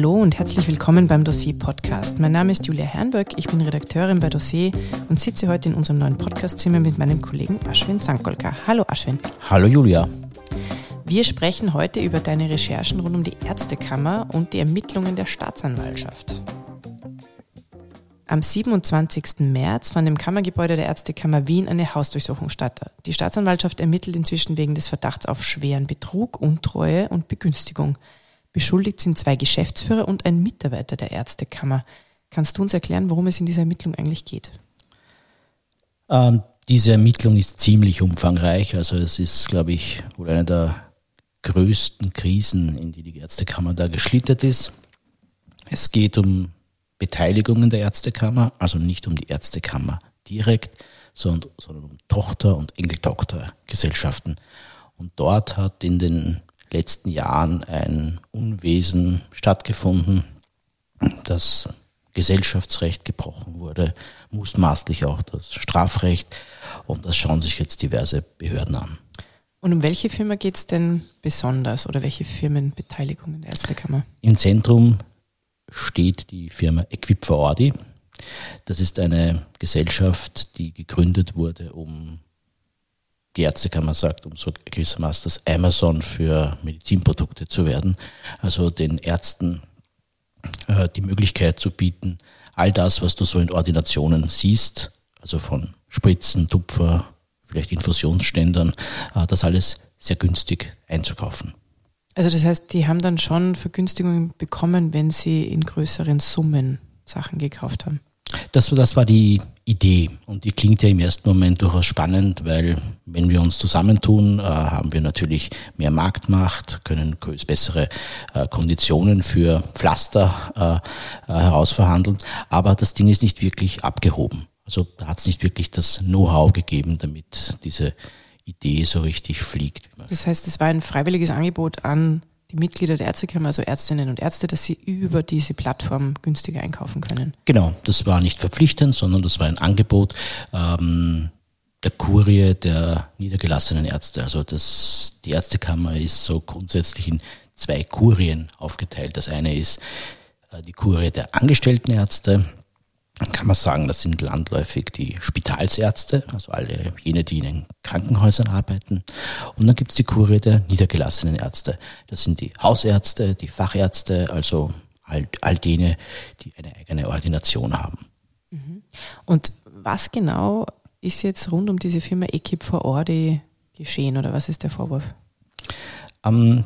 Hallo und herzlich willkommen beim Dossier Podcast. Mein Name ist Julia Herrenberg, ich bin Redakteurin bei Dossier und sitze heute in unserem neuen Podcastzimmer mit meinem Kollegen Ashwin Sankolka. Hallo Ashwin. Hallo Julia. Wir sprechen heute über deine Recherchen rund um die Ärztekammer und die Ermittlungen der Staatsanwaltschaft. Am 27. März fand im Kammergebäude der Ärztekammer Wien eine Hausdurchsuchung statt. Die Staatsanwaltschaft ermittelt inzwischen wegen des Verdachts auf schweren Betrug, Untreue und Begünstigung. Beschuldigt sind zwei Geschäftsführer und ein Mitarbeiter der Ärztekammer. Kannst du uns erklären, worum es in dieser Ermittlung eigentlich geht? Ähm, diese Ermittlung ist ziemlich umfangreich. Also es ist, glaube ich, wohl eine der größten Krisen, in die die Ärztekammer da geschlittert ist. Es geht um Beteiligungen der Ärztekammer, also nicht um die Ärztekammer direkt, sondern, sondern um Tochter- und Enkeltochtergesellschaften. Und dort hat in den letzten Jahren ein Unwesen stattgefunden, das Gesellschaftsrecht gebrochen wurde, mutmaßlich auch das Strafrecht. Und das schauen sich jetzt diverse Behörden an. Und um welche Firma geht es denn besonders oder welche Firmenbeteiligungen der Ärztekammer? Im Zentrum steht die Firma Equip Audi. Das ist eine Gesellschaft, die gegründet wurde, um die Ärztekammer sagt, um so gewissermaßen das Amazon für Medizinprodukte zu werden. Also den Ärzten äh, die Möglichkeit zu bieten, all das, was du so in Ordinationen siehst, also von Spritzen, Tupfer, vielleicht Infusionsständern, äh, das alles sehr günstig einzukaufen. Also das heißt, die haben dann schon Vergünstigungen bekommen, wenn sie in größeren Summen Sachen gekauft haben. Das, das war die Idee und die klingt ja im ersten Moment durchaus spannend, weil wenn wir uns zusammentun, äh, haben wir natürlich mehr Marktmacht, können bessere äh, Konditionen für Pflaster äh, äh, herausverhandeln, aber das Ding ist nicht wirklich abgehoben. Also hat es nicht wirklich das Know-how gegeben, damit diese Idee so richtig fliegt. Das heißt, es war ein freiwilliges Angebot an die Mitglieder der Ärztekammer, also Ärztinnen und Ärzte, dass sie über diese Plattform günstiger einkaufen können. Genau, das war nicht verpflichtend, sondern das war ein Angebot ähm, der Kurie der niedergelassenen Ärzte. Also das, die Ärztekammer ist so grundsätzlich in zwei Kurien aufgeteilt. Das eine ist äh, die Kurie der angestellten Ärzte, kann man sagen, das sind landläufig die Spitalsärzte, also alle jene, die in den Krankenhäusern arbeiten. Und dann gibt es die Kurie der niedergelassenen Ärzte. Das sind die Hausärzte, die Fachärzte, also all, all jene, die eine eigene Ordination haben. Mhm. Und was genau ist jetzt rund um diese Firma Equip for Ordi geschehen oder was ist der Vorwurf? Ähm,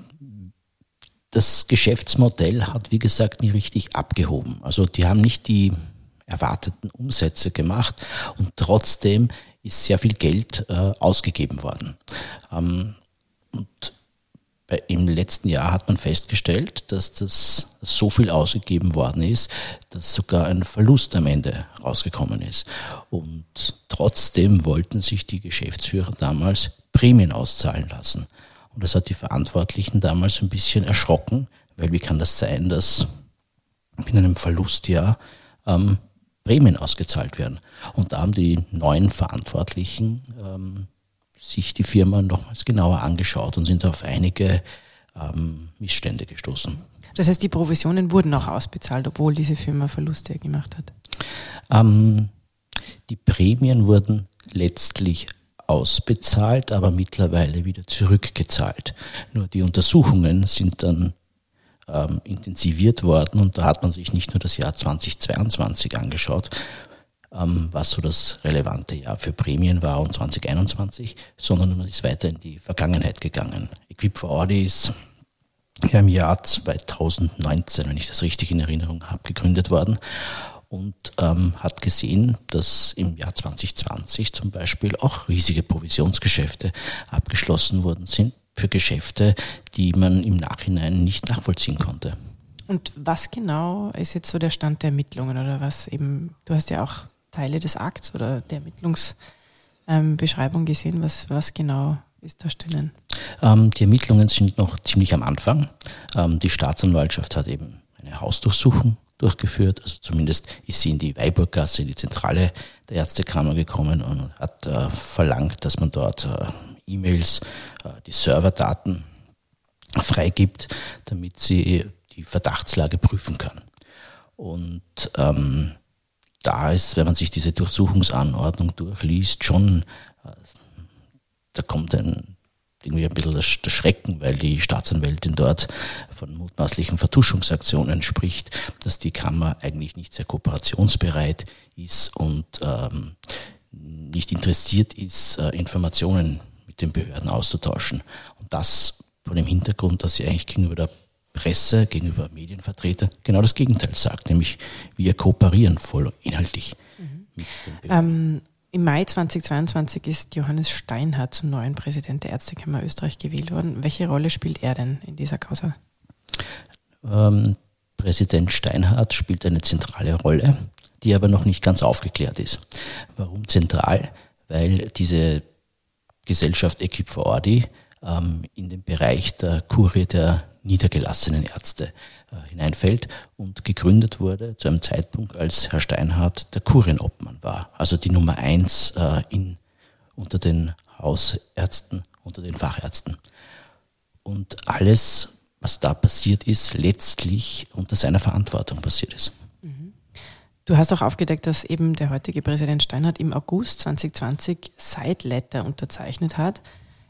das Geschäftsmodell hat, wie gesagt, nie richtig abgehoben. Also die haben nicht die erwarteten Umsätze gemacht und trotzdem ist sehr viel Geld äh, ausgegeben worden. Ähm, und bei, im letzten Jahr hat man festgestellt, dass das so viel ausgegeben worden ist, dass sogar ein Verlust am Ende rausgekommen ist. Und trotzdem wollten sich die Geschäftsführer damals Prämien auszahlen lassen. Und das hat die Verantwortlichen damals ein bisschen erschrocken, weil wie kann das sein, dass in einem Verlustjahr ähm, Prämien ausgezahlt werden. Und da haben die neuen Verantwortlichen ähm, sich die Firma nochmals genauer angeschaut und sind auf einige ähm, Missstände gestoßen. Das heißt, die Provisionen wurden auch ausbezahlt, obwohl diese Firma Verluste gemacht hat? Ähm, die Prämien wurden letztlich ausbezahlt, aber mittlerweile wieder zurückgezahlt. Nur die Untersuchungen sind dann ähm, intensiviert worden und da hat man sich nicht nur das Jahr 2022 angeschaut, ähm, was so das relevante Jahr für Prämien war und 2021, sondern man ist weiter in die Vergangenheit gegangen. Equip for Audi ist ja im Jahr 2019, wenn ich das richtig in Erinnerung habe, gegründet worden und ähm, hat gesehen, dass im Jahr 2020 zum Beispiel auch riesige Provisionsgeschäfte abgeschlossen worden sind für Geschäfte, die man im Nachhinein nicht nachvollziehen konnte. Und was genau ist jetzt so der Stand der Ermittlungen oder was eben, du hast ja auch Teile des Akts oder der Ermittlungsbeschreibung ähm, gesehen, was, was genau ist da drinnen? Ähm, die Ermittlungen sind noch ziemlich am Anfang. Ähm, die Staatsanwaltschaft hat eben eine Hausdurchsuchung durchgeführt, also zumindest ist sie in die Weiburggasse, in die Zentrale der Ärztekammer gekommen und hat äh, verlangt, dass man dort äh, E-Mails, äh, die Serverdaten freigibt, damit sie die Verdachtslage prüfen kann. Und ähm, da ist, wenn man sich diese Durchsuchungsanordnung durchliest, schon, äh, da kommt ein irgendwie ein bisschen das, das Schrecken, weil die Staatsanwältin dort von mutmaßlichen Vertuschungsaktionen spricht, dass die Kammer eigentlich nicht sehr kooperationsbereit ist und ähm, nicht interessiert ist, äh, Informationen mit den Behörden auszutauschen. Und das vor dem Hintergrund, dass sie eigentlich gegenüber der Presse, gegenüber Medienvertretern genau das Gegenteil sagt, nämlich wir kooperieren voll inhaltlich mhm. mit den Behörden. Ähm, Im Mai 2022 ist Johannes Steinhardt zum neuen Präsident der Ärztekammer Österreich gewählt worden. Welche Rolle spielt er denn in dieser Causa? Ähm, Präsident Steinhardt spielt eine zentrale Rolle, die aber noch nicht ganz aufgeklärt ist. Warum zentral? Weil diese Gesellschaft Equipe Ordi ähm, in den Bereich der Kurie der niedergelassenen Ärzte äh, hineinfällt und gegründet wurde zu einem Zeitpunkt, als Herr Steinhardt der Kurienobmann war, also die Nummer eins äh, in, unter den Hausärzten, unter den Fachärzten. Und alles, was da passiert ist, letztlich unter seiner Verantwortung passiert ist. Du hast auch aufgedeckt, dass eben der heutige Präsident Steinhardt im August 2020 Side Letter unterzeichnet hat,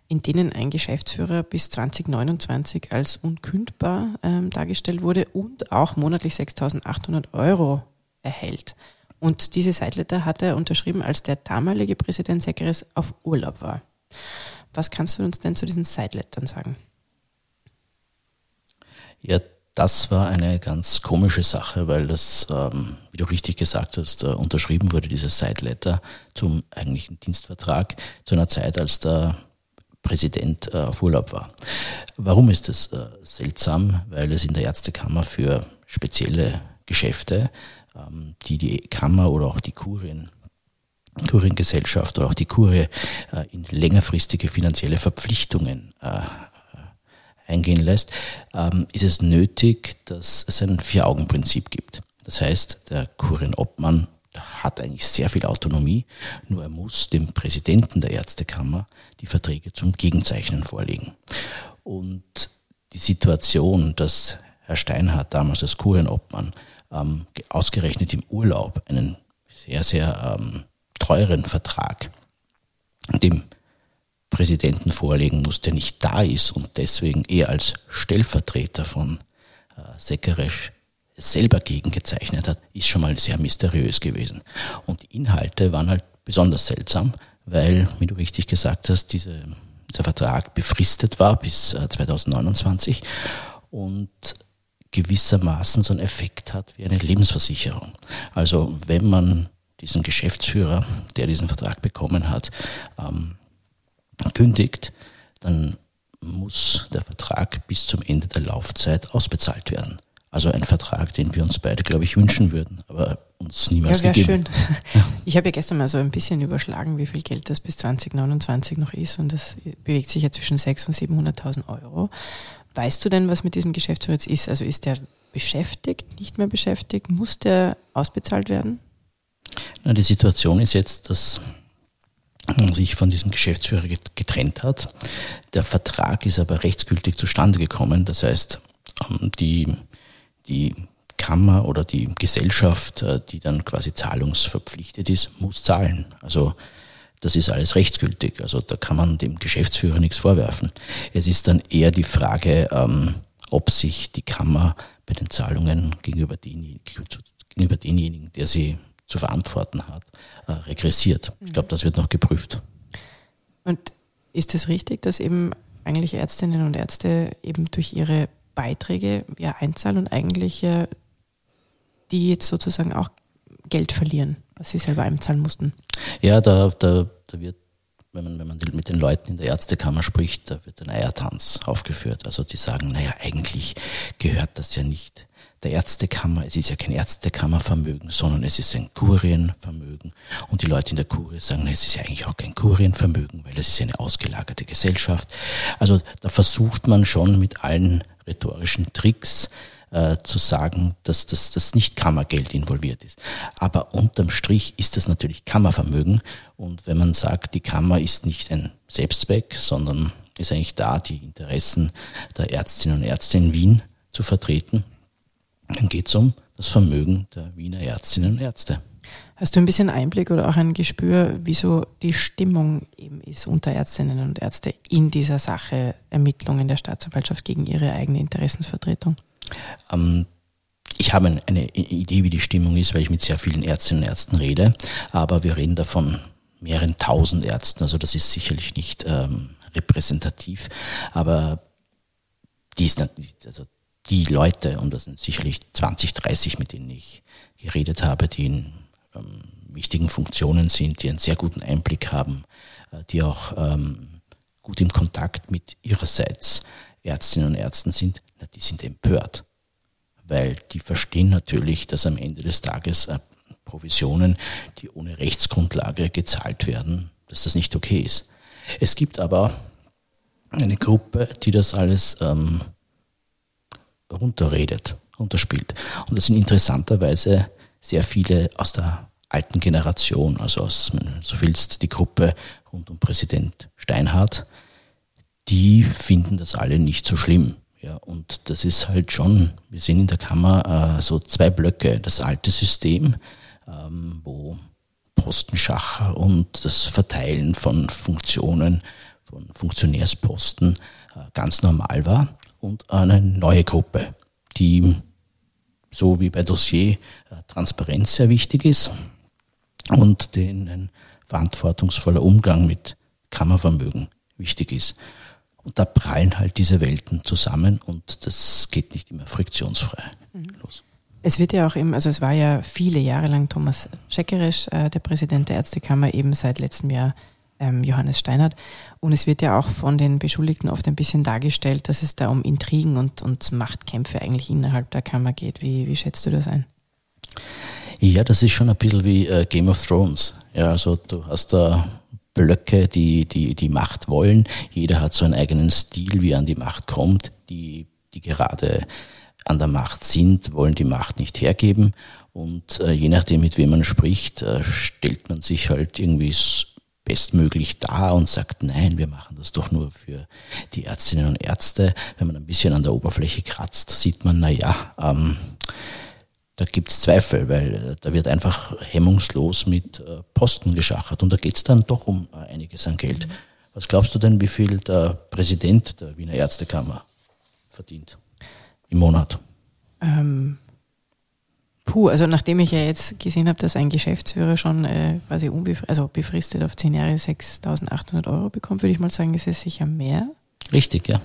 in denen ein Geschäftsführer bis 2029 als unkündbar ähm, dargestellt wurde und auch monatlich 6.800 Euro erhält. Und diese Sideletter hat er unterschrieben, als der damalige Präsident Seckeres auf Urlaub war. Was kannst du uns denn zu diesen Sidelettern sagen? Ja, das war eine ganz komische Sache, weil das, ähm, wie du richtig gesagt hast, äh, unterschrieben wurde, dieses Sideletter zum eigentlichen Dienstvertrag zu einer Zeit, als der Präsident äh, auf Urlaub war. Warum ist das äh, seltsam? Weil es in der Ärztekammer für spezielle Geschäfte, ähm, die die Kammer oder auch die Kurien Kuriengesellschaft oder auch die Kurie äh, in längerfristige finanzielle Verpflichtungen äh, eingehen lässt, ähm, ist es nötig, dass es ein Vier-Augen-Prinzip gibt. Das heißt, der Kurienobmann hat eigentlich sehr viel Autonomie, nur er muss dem Präsidenten der Ärztekammer die Verträge zum Gegenzeichnen vorlegen. Und die Situation, dass Herr Steinhardt damals als Kurienobmann ähm, ausgerechnet im Urlaub einen sehr, sehr ähm, teuren Vertrag dem Präsidenten vorlegen muss, der nicht da ist und deswegen eher als Stellvertreter von äh, Sekeresch selber gegengezeichnet hat, ist schon mal sehr mysteriös gewesen. Und die Inhalte waren halt besonders seltsam, weil, wie du richtig gesagt hast, diese, dieser Vertrag befristet war bis 2029 äh, und gewissermaßen so einen Effekt hat wie eine Lebensversicherung. Also wenn man diesen Geschäftsführer, der diesen Vertrag bekommen hat, ähm, kündigt, dann muss der Vertrag bis zum Ende der Laufzeit ausbezahlt werden. Also ein Vertrag, den wir uns beide, glaube ich, wünschen würden, aber uns niemals ja, gegeben. Schön. Ich habe ja gestern mal so ein bisschen überschlagen, wie viel Geld das bis 2029 noch ist und das bewegt sich ja zwischen 600.000 und 700.000 Euro. Weißt du denn, was mit diesem Geschäftsführer jetzt ist? Also ist der beschäftigt, nicht mehr beschäftigt? Muss der ausbezahlt werden? Na, die Situation ist jetzt, dass sich von diesem Geschäftsführer getrennt hat. Der Vertrag ist aber rechtsgültig zustande gekommen. Das heißt, ähm, die die Kammer oder die Gesellschaft, äh, die dann quasi zahlungsverpflichtet ist, muss zahlen. Also das ist alles rechtsgültig. Also da kann man dem Geschäftsführer nichts vorwerfen. Es ist dann eher die Frage, ähm, ob sich die Kammer bei den Zahlungen gegenüber, den, gegenüber denjenigen, der sie zu verantworten hat, äh, regressiert. Ich glaube, das wird noch geprüft. Und ist es richtig, dass eben eigentlich Ärztinnen und Ärzte eben durch ihre Beiträge ja einzahlen und eigentlich ja die jetzt sozusagen auch Geld verlieren, was sie selber einzahlen mussten. Ja, da, da, da wird, wenn man, wenn man mit den Leuten in der Ärztekammer spricht, da wird ein Eiertanz aufgeführt. Also die sagen, naja, eigentlich gehört das ja nicht der Ärztekammer. Es ist ja kein Ärztekammervermögen, sondern es ist ein Kurienvermögen. Und die Leute in der Kurie sagen, es ist ja eigentlich auch kein Kurienvermögen, weil es ist eine ausgelagerte Gesellschaft. Also da versucht man schon mit allen rhetorischen Tricks äh, zu sagen, dass das dass nicht Kammergeld involviert ist. Aber unterm Strich ist das natürlich Kammervermögen. Und wenn man sagt, die Kammer ist nicht ein Selbstzweck, sondern ist eigentlich da, die Interessen der Ärztinnen und Ärzte in Wien zu vertreten, dann geht es um das Vermögen der Wiener Ärztinnen und Ärzte. Hast du ein bisschen Einblick oder auch ein Gespür, wieso die Stimmung eben ist unter Ärztinnen und Ärzte in dieser Sache Ermittlungen der Staatsanwaltschaft gegen ihre eigene Interessensvertretung? Ähm, ich habe eine Idee, wie die Stimmung ist, weil ich mit sehr vielen Ärztinnen und Ärzten rede, aber wir reden davon mehreren tausend Ärzten, also das ist sicherlich nicht ähm, repräsentativ, aber die ist also die Leute, und das sind sicherlich 20, 30, mit denen ich geredet habe, die in ähm, wichtigen Funktionen sind, die einen sehr guten Einblick haben, äh, die auch ähm, gut im Kontakt mit ihrerseits Ärztinnen und Ärzten sind, na, die sind empört. Weil die verstehen natürlich, dass am Ende des Tages äh, Provisionen, die ohne Rechtsgrundlage gezahlt werden, dass das nicht okay ist. Es gibt aber eine Gruppe, die das alles ähm, runterredet, runterspielt. Und das sind interessanterweise sehr viele aus der alten Generation, also aus, so willst, die Gruppe rund um Präsident Steinhardt, die finden das alle nicht so schlimm. Ja, und das ist halt schon, wir sehen in der Kammer äh, so zwei Blöcke. Das alte System, ähm, wo Postenschacher und das Verteilen von Funktionen, von Funktionärsposten äh, ganz normal war und eine neue Gruppe, die so wie bei Dossier äh, Transparenz sehr wichtig ist und denen ein verantwortungsvoller Umgang mit Kammervermögen wichtig ist. Und da prallen halt diese Welten zusammen und das geht nicht immer friktionsfrei mhm. los. Es wird ja auch eben, also es war ja viele Jahre lang Thomas Scheckeresch, äh, der Präsident der Ärztekammer, eben seit letztem Jahr ähm, Johannes Steinert. Und es wird ja auch von den Beschuldigten oft ein bisschen dargestellt, dass es da um Intrigen und, und Machtkämpfe eigentlich innerhalb der Kammer geht. Wie, wie schätzt du das ein? Ja, das ist schon ein bisschen wie äh, Game of Thrones. Ja, also du hast da Blöcke, die, die die Macht wollen. Jeder hat so einen eigenen Stil, wie er an die Macht kommt. Die, die gerade an der Macht sind, wollen die Macht nicht hergeben. Und äh, je nachdem, mit wem man spricht, äh, stellt man sich halt irgendwie bestmöglich dar und sagt, nein, wir machen das doch nur für die Ärztinnen und Ärzte. Wenn man ein bisschen an der Oberfläche kratzt, sieht man, na ja, ähm, da gibt's Zweifel, weil äh, da wird einfach hemmungslos mit äh, Posten geschachert und da geht's dann doch um äh, einiges an Geld. Was glaubst du denn, wie viel der Präsident der Wiener Ärztekammer verdient? im Monat? Ähm, puh, also nachdem ich ja jetzt gesehen habe, dass ein Geschäftsführer schon äh, quasi unbefristet, also befristet auf zehn Jahre 6.800 Euro bekommt, würde ich mal sagen, ist es sicher mehr. Richtig, ja.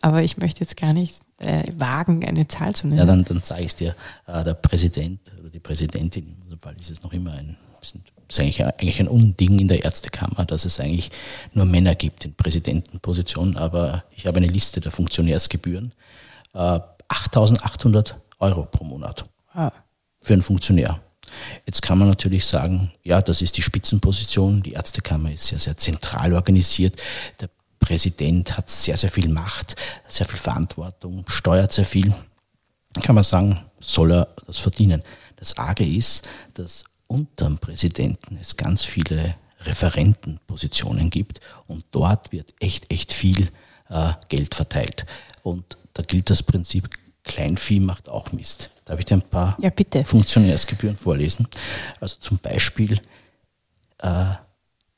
Aber ich möchte jetzt gar nicht äh, wagen, eine Zahl zu nennen. Ja, dann, dann sage ich dir, äh, der Präsident oder die Präsidentin, in unserem Fall ist es noch immer ein, das ist eigentlich, eigentlich ein Unding in der Ärztekammer, dass es eigentlich nur Männer gibt in Präsidentenpositionen, aber ich habe eine Liste der Funktionärsgebühren 8.800 äh, Euro pro Monat ah. für einen Funktionär. Jetzt kann man natürlich sagen, ja, das ist die Spitzenposition. Die Ärztekammer ist sehr, sehr zentral organisiert. Der Präsident hat sehr, sehr viel Macht, sehr viel Verantwortung, steuert sehr viel. Kann man sagen, soll er das verdienen. Das Arge ist, dass unter dem Präsidenten es ganz viele Referentenpositionen gibt und dort wird echt, echt viel äh, Geld verteilt. Und da gilt das Prinzip, Kleinvieh macht auch Mist. Darf ich dir ein paar ja, Funktionärsgebühren vorlesen? Also zum Beispiel äh,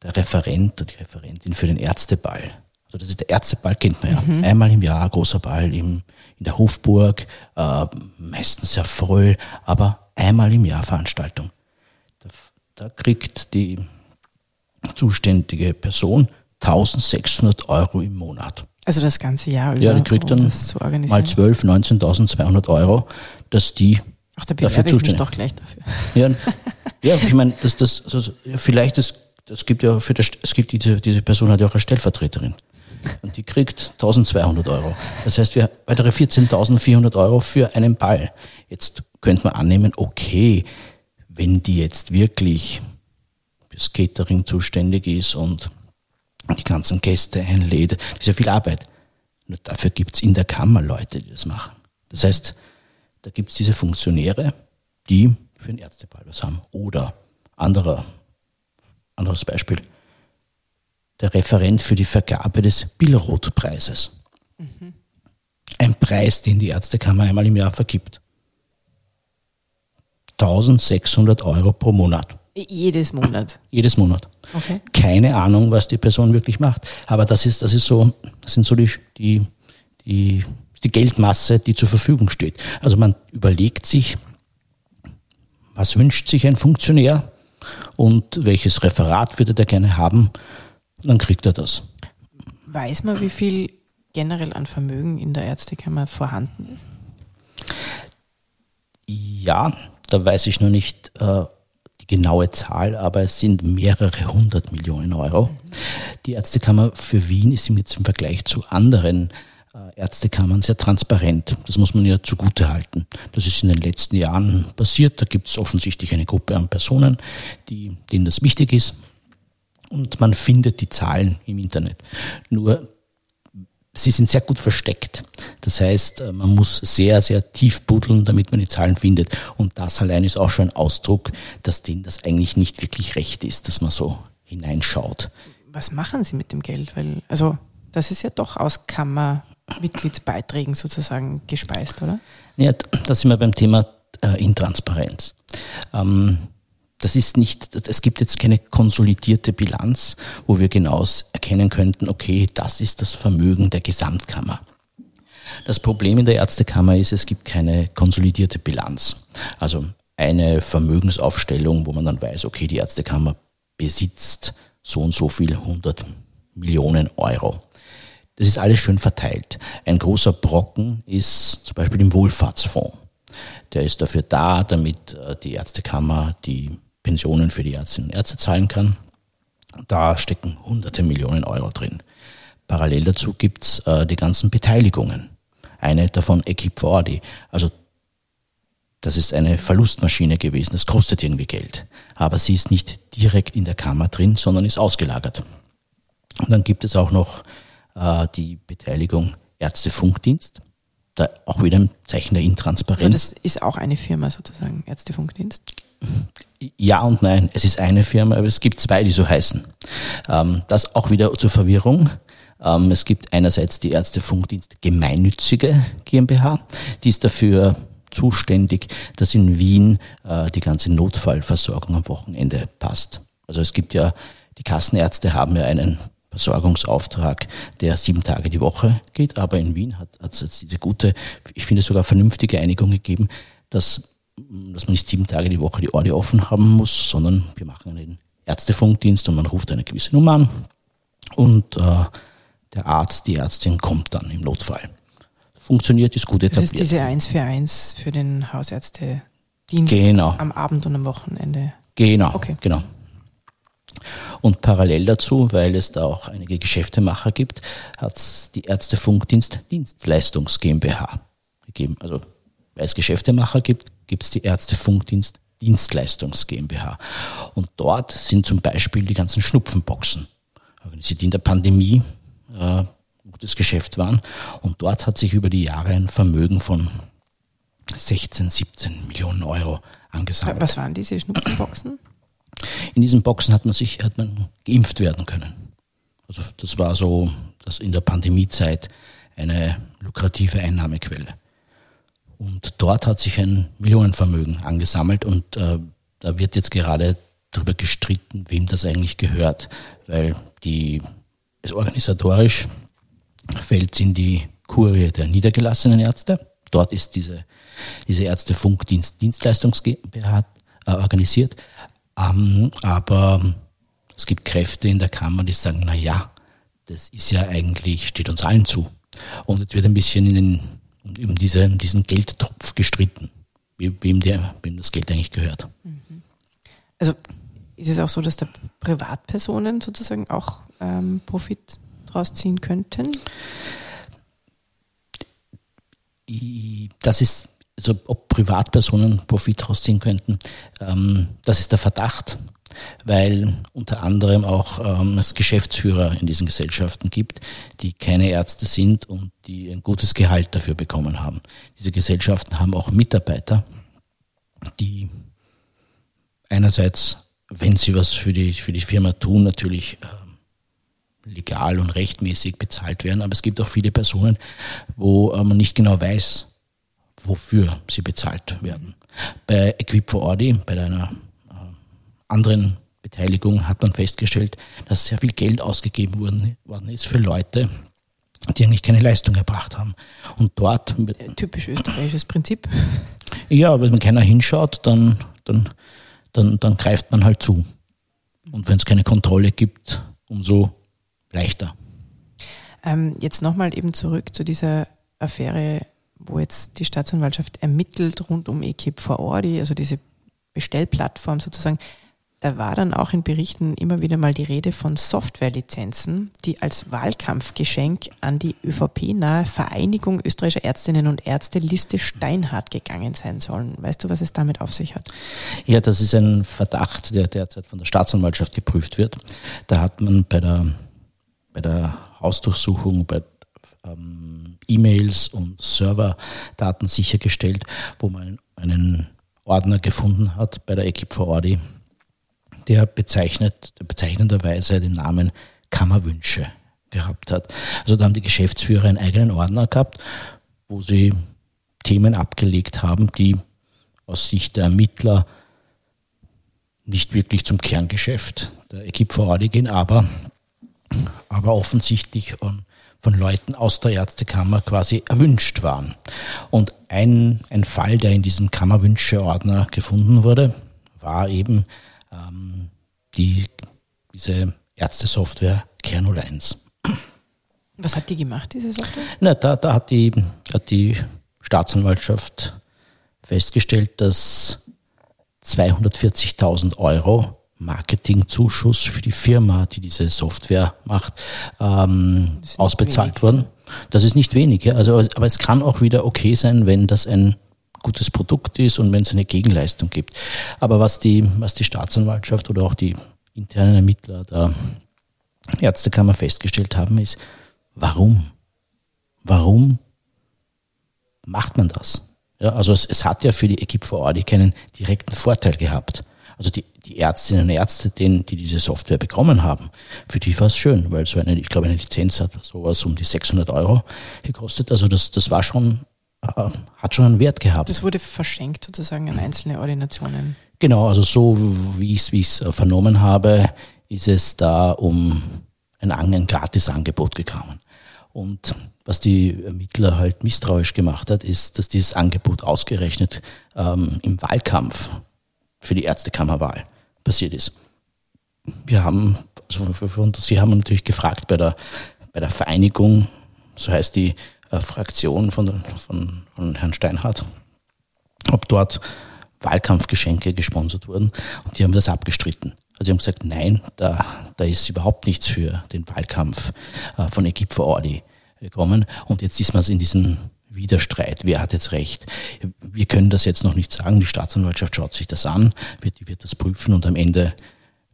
der Referent oder die Referentin für den Ärzteball. Also das ist der Ärzteball, kennt man ja. Mhm. Einmal im Jahr, großer Ball im, in der Hofburg, äh, meistens sehr voll, aber einmal im Jahr Veranstaltung. Da, da kriegt die zuständige Person 1600 Euro im Monat. Also das ganze Jahr über. Ja, die kriegt dann um mal 12, 19.200 Euro, dass die Ach, da dafür zuständig. Doch gleich dafür. Ja, ja ich meine, das, das, also vielleicht das, das gibt ja für das, es gibt diese, diese Person hat ja auch eine Stellvertreterin. Und die kriegt 1200 Euro. Das heißt, wir weitere 14.400 Euro für einen Ball. Jetzt könnte man annehmen, okay, wenn die jetzt wirklich fürs Catering zuständig ist und die ganzen Gäste einlädt. Das ist ja viel Arbeit. Nur dafür gibt's in der Kammer Leute, die das machen. Das heißt, da gibt's diese Funktionäre, die für den Ärzteball was haben. Oder anderer, anderes Beispiel, der Referent für die Vergabe des Billroth-Preises. Mhm. Ein Preis, den die Ärztekammer einmal im Jahr vergibt. 1600 Euro pro Monat. Jedes Monat. Jedes Monat. Okay. Keine Ahnung, was die Person wirklich macht. Aber das ist, das ist so, das sind so die, die, die, die Geldmasse, die zur Verfügung steht. Also man überlegt sich, was wünscht sich ein Funktionär und welches Referat würde er gerne haben, dann kriegt er das. Weiß man, wie viel generell an Vermögen in der Ärztekammer vorhanden ist? Ja, da weiß ich noch nicht äh, die genaue Zahl, aber es sind mehrere hundert Millionen Euro. Die Ärztekammer für Wien ist jetzt im Vergleich zu anderen äh, Ärztekammern sehr transparent. Das muss man ja zugute halten. Das ist in den letzten Jahren passiert. Da gibt es offensichtlich eine Gruppe an Personen, die, denen das wichtig ist. Und man findet die Zahlen im Internet. Nur sie sind sehr gut versteckt. Das heißt, äh, man muss sehr, sehr tief buddeln, damit man die Zahlen findet. Und das allein ist auch schon ein Ausdruck, dass denen das eigentlich nicht wirklich recht ist, dass man so hineinschaut. Was machen Sie mit dem Geld? Weil, also, das ist ja doch aus Kammermitgliedsbeiträgen sozusagen gespeist, oder? Ja, da sind wir beim Thema äh, Intransparenz. Ähm, das ist nicht, es gibt jetzt keine konsolidierte Bilanz, wo wir genau erkennen könnten, okay, das ist das Vermögen der Gesamtkammer. Das Problem in der Ärztekammer ist, es gibt keine konsolidierte Bilanz. Also eine Vermögensaufstellung, wo man dann weiß, okay, die Ärztekammer besitzt so und so viel 100 Millionen Euro. Das ist alles schön verteilt. Ein großer Brocken ist zum Beispiel im Wohlfahrtsfonds. Der ist dafür da, damit äh, die Ärztekammer die Pensionen für die Ärztinnen und Ärzte zahlen kann. Da stecken hunderte Millionen Euro drin. Parallel dazu gibt's äh, die ganzen Beteiligungen. Eine davon Equipe Fordi. Also das ist eine Verlustmaschine gewesen. Das kostet irgendwie Geld. Aber sie ist nicht direkt in der Kammer drin, sondern ist ausgelagert. Und dann gibt es auch noch äh, die Beteiligung Ärztefunkdienst. Da auch wieder ein Zeichen der Intransparenz. Also das ist auch eine Firma sozusagen, Ärztefunkdienst? Ja und nein. Es ist eine Firma, aber es gibt zwei, die so heißen. Ähm, das auch wieder zur Verwirrung. Ähm, es gibt einerseits die Ärztefunkdienst Gemeinnützige GmbH, die ist dafür zuständig, dass in Wien äh, die ganze Notfallversorgung am Wochenende passt. Also es gibt ja, die Kassenärzte haben ja einen Versorgungsauftrag, der sieben Tage die Woche geht, aber in Wien hat es diese gute, ich finde sogar vernünftige Einigung gegeben, dass dass man nicht sieben Tage die Woche die Ordi offen haben muss, sondern wir machen einen Ärztefunkdienst und man ruft eine gewisse Nummer an und äh, der Arzt, die Ärztin kommt dann im Notfall. Funktioniert, ist gut etabliert. Das ist diese 1 für 1 für den Hausärztedienst genau. am Abend und am Wochenende. Genau, okay. genau. Und parallel dazu, weil es da auch einige Geschäftemacher gibt, hat es die Ärztefunkdienst Dienstleistungs GmbH gegeben. Also weil es Geschäftemacher gibt, gibt es die Ärztefunkdienst Dienstleistungs GmbH. Und dort sind zum Beispiel die ganzen Schnupfenboxen organisiert, die in der Pandemie äh, gutes Geschäft waren. Und dort hat sich über die Jahre ein Vermögen von 16, 17 Millionen Euro angesammelt. Was waren diese Schnupfenboxen? In diesen Boxen hat man sich, hat man geimpft werden können. Also das war so, das in der Pandemiezeit eine lukrative Einnahmequelle. Und dort hat sich ein Millionenvermögen angesammelt und äh, da wird jetzt gerade darüber gestritten, wem das eigentlich gehört, weil die es organisatorisch fällt in die Kurie der niedergelassenen Ärzte. Dort ist diese, diese Ärztefunkdienst Dienstleistungs GmbH äh, organisiert. Ähm, aber es gibt Kräfte in der Kammer, die sagen, na ja, das ist ja eigentlich, steht uns allen zu. Und jetzt wird ein bisschen in den und um diese, diesen Geldtopf gestritten, wem, der, wem das Geld eigentlich gehört. Mhm. Also ist es auch so, dass da Privatpersonen sozusagen auch ähm, Profit draus ziehen könnten? Das ist, also ob Privatpersonen Profit rausziehen könnten, ähm, das ist der Verdacht weil unter anderem auch ähm, es Geschäftsführer in diesen Gesellschaften gibt, die keine Ärzte sind und die ein gutes Gehalt dafür bekommen haben. Diese Gesellschaften haben auch Mitarbeiter, die einerseits, wenn sie was für die, für die Firma tun, natürlich äh, legal und rechtmäßig bezahlt werden, aber es gibt auch viele Personen, wo äh, man nicht genau weiß, wofür sie bezahlt werden. Bei Equip for Audi, bei einer anderen Beteiligung, hat man festgestellt, dass sehr viel Geld ausgegeben worden, worden ist für Leute, die eigentlich keine Leistung erbracht haben. Und dort. Typisch österreichisches Prinzip. Ja, wenn man keiner hinschaut, dann, dann, dann, dann greift man halt zu. Und wenn es keine Kontrolle gibt, umso leichter. Ähm, jetzt nochmal eben zurück zu dieser Affäre, wo jetzt die Staatsanwaltschaft ermittelt rund um Equip for Audi, also diese Bestellplattform sozusagen. Da war dann auch in Berichten immer wieder mal die Rede von Softwarelizenzen, die als Wahlkampfgeschenk an die ÖVP-nahe Vereinigung österreichischer Ärztinnen und Ärzte Liste Steinhardt gegangen sein sollen. Weißt du, was es damit auf sich hat? Ja, das ist ein Verdacht, der derzeit von der Staatsanwaltschaft geprüft wird. Da hat man bei der, bei der Hausdurchsuchung, bei ähm, E-Mails und Serverdaten sichergestellt, wo man einen Ordner gefunden hat bei der Equipe for Audi, der bezeichnet, der bezeichnenderweise den Namen Kammerwünsche gehabt hat. Also da haben die Geschäftsführer einen eigenen Ordner gehabt, wo sie Themen abgelegt haben, die aus Sicht der Ermittler nicht wirklich zum Kerngeschäft der Equipe Audi gehen, aber, aber offensichtlich von Leuten aus der Ärztekammer quasi erwünscht waren. Und ein, ein Fall, der in diesem Kammerwünsche-Ordner gefunden wurde, war eben ähm, die, diese Ärztesoftware Kernel 1. Was hat die gemacht, diese Software? Na, da, da hat, die, hat die Staatsanwaltschaft festgestellt, dass 240.000 Euro Marketingzuschuss für die Firma, die diese Software macht, ähm, ausbezahlt wurden. Das ist nicht wenig, ja. also, aber es kann auch wieder okay sein, wenn das ein gutes Produkt ist und wenn es eine Gegenleistung gibt. Aber was die, was die Staatsanwaltschaft oder auch die internen Ermittler der Ärztekammer festgestellt haben, ist, warum? Warum macht man das? Ja, also es, es hat ja für die Equipe vor Ort keinen direkten Vorteil gehabt. Also die, die Ärztinnen und Ärzte, denen, die diese Software bekommen haben, für die war es schön, weil so eine, ich glaube, eine Lizenz hat sowas um die 600 Euro gekostet. Also das, das war schon äh, hat schon einen Wert gehabt. Das wurde verschenkt sozusagen an einzelne Ordinationen. Genau, also so wie ich es äh, vernommen habe, ist es da um ein, ein Gratisangebot gekommen. Und was die Ermittler halt misstrauisch gemacht hat, ist, dass dieses Angebot ausgerechnet ähm, im Wahlkampf für die Ärztekammerwahl passiert ist. Wir haben, also Sie haben natürlich gefragt bei der, bei der Vereinigung, so heißt die äh, Fraktion von, von, von Herrn Steinhardt, ob dort Wahlkampfgeschenke gesponsert wurden. Und die haben das abgestritten. Also sie haben gesagt, nein, da, da ist überhaupt nichts für den Wahlkampf äh, von Equipe for Audi gekommen. Und jetzt ist man in diesem Widerstreit. Wer hat jetzt recht? Wir können das jetzt noch nicht sagen. Die Staatsanwaltschaft schaut sich das an, wird, wird das prüfen und am Ende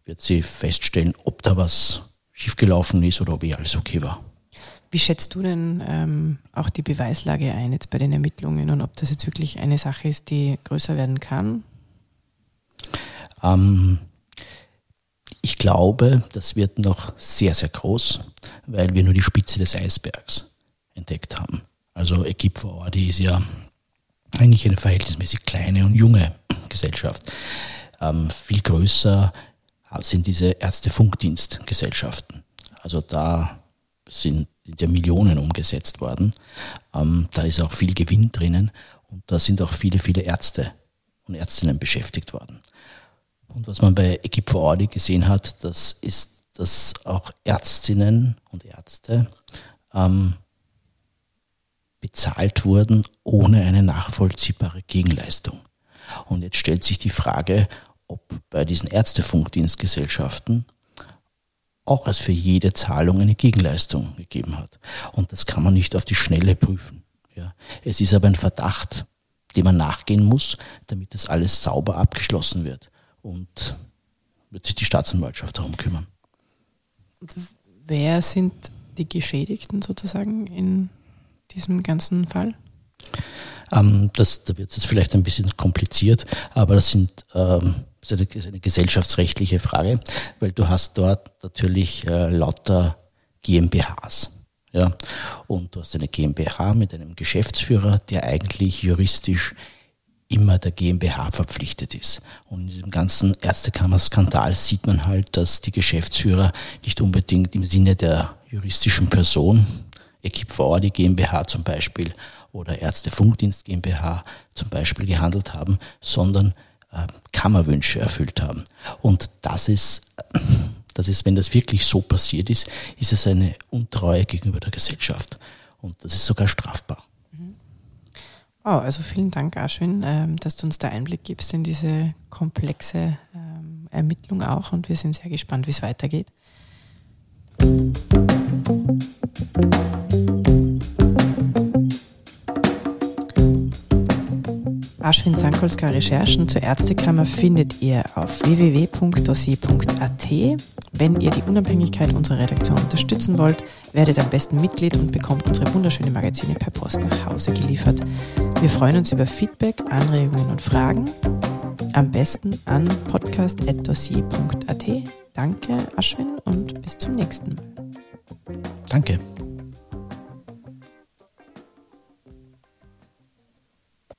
wird sie feststellen, ob da was schiefgelaufen ist oder ob eh alles okay war. Wie schätzt du denn ähm, auch die Beweislage ein jetzt bei den Ermittlungen und ob das jetzt wirklich eine Sache ist, die größer werden kann? Ähm, ich glaube, das wird noch sehr, sehr groß, weil wir nur die Spitze des Eisbergs entdeckt haben. Also Equipe for Audi ist ja eigentlich eine verhältnismäßig kleine und junge Gesellschaft. Ähm, viel größer sind diese Ärztefunkdienstgesellschaften. Also da sind sind ja Millionen umgesetzt worden. Ähm, da ist auch viel Gewinn drinnen und da sind auch viele, viele Ärzte und Ärztinnen beschäftigt worden. Und was man bei Equipe for Audi gesehen hat, das ist, dass auch Ärztinnen und Ärzte ähm, bezahlt wurden ohne eine nachvollziehbare Gegenleistung. Und jetzt stellt sich die Frage, ob bei diesen Ärztefunkdienstgesellschaften auch es für jede Zahlung eine Gegenleistung gegeben hat. Und das kann man nicht auf die Schnelle prüfen. Ja. Es ist aber ein Verdacht, dem man nachgehen muss, damit das alles sauber abgeschlossen wird. Und wird sich die Staatsanwaltschaft darum kümmern. Und wer sind die Geschädigten sozusagen in diesem ganzen Fall? Ähm, das, da wird es jetzt vielleicht ein bisschen kompliziert, aber das sind ähm, das ist eine, eine gesellschaftsrechtliche Frage, weil du hast dort natürlich äh, lauter GmbHs. Ja, und du hast eine GmbH mit einem Geschäftsführer, der eigentlich juristisch immer der GmbH verpflichtet ist. Und in diesem ganzen Ärztekammer-Skandal sieht man halt, dass die Geschäftsführer nicht unbedingt im Sinne der juristischen Person, Equipe vor die GmbH zum Beispiel oder Ärztefunkdienst GmbH zum Beispiel gehandelt haben, sondern äh, Kammerwünsche erfüllt haben. Und das ist, das ist, wenn das wirklich so passiert ist, ist es eine Untreue gegenüber der Gesellschaft. Und das ist sogar strafbar. Oh, also vielen Dank, Aschwin, ähm, dass du uns da Einblick gibst in diese komplexe ähm, Ermittlung auch und wir sind sehr gespannt, wie es weitergeht. Aschwin Sankolska Recherchen zur Ärztekammer findet ihr auf www.dossier.at. Wenn ihr die Unabhängigkeit unserer Redaktion unterstützen wollt, werdet am besten Mitglied und bekommt unsere wunderschöne Magazine per Post nach Hause geliefert. Wir freuen uns über Feedback, Anregungen und Fragen. Am besten an podcast.dossier.at. Danke, Aschwin, und bis zum nächsten Mal. Danke.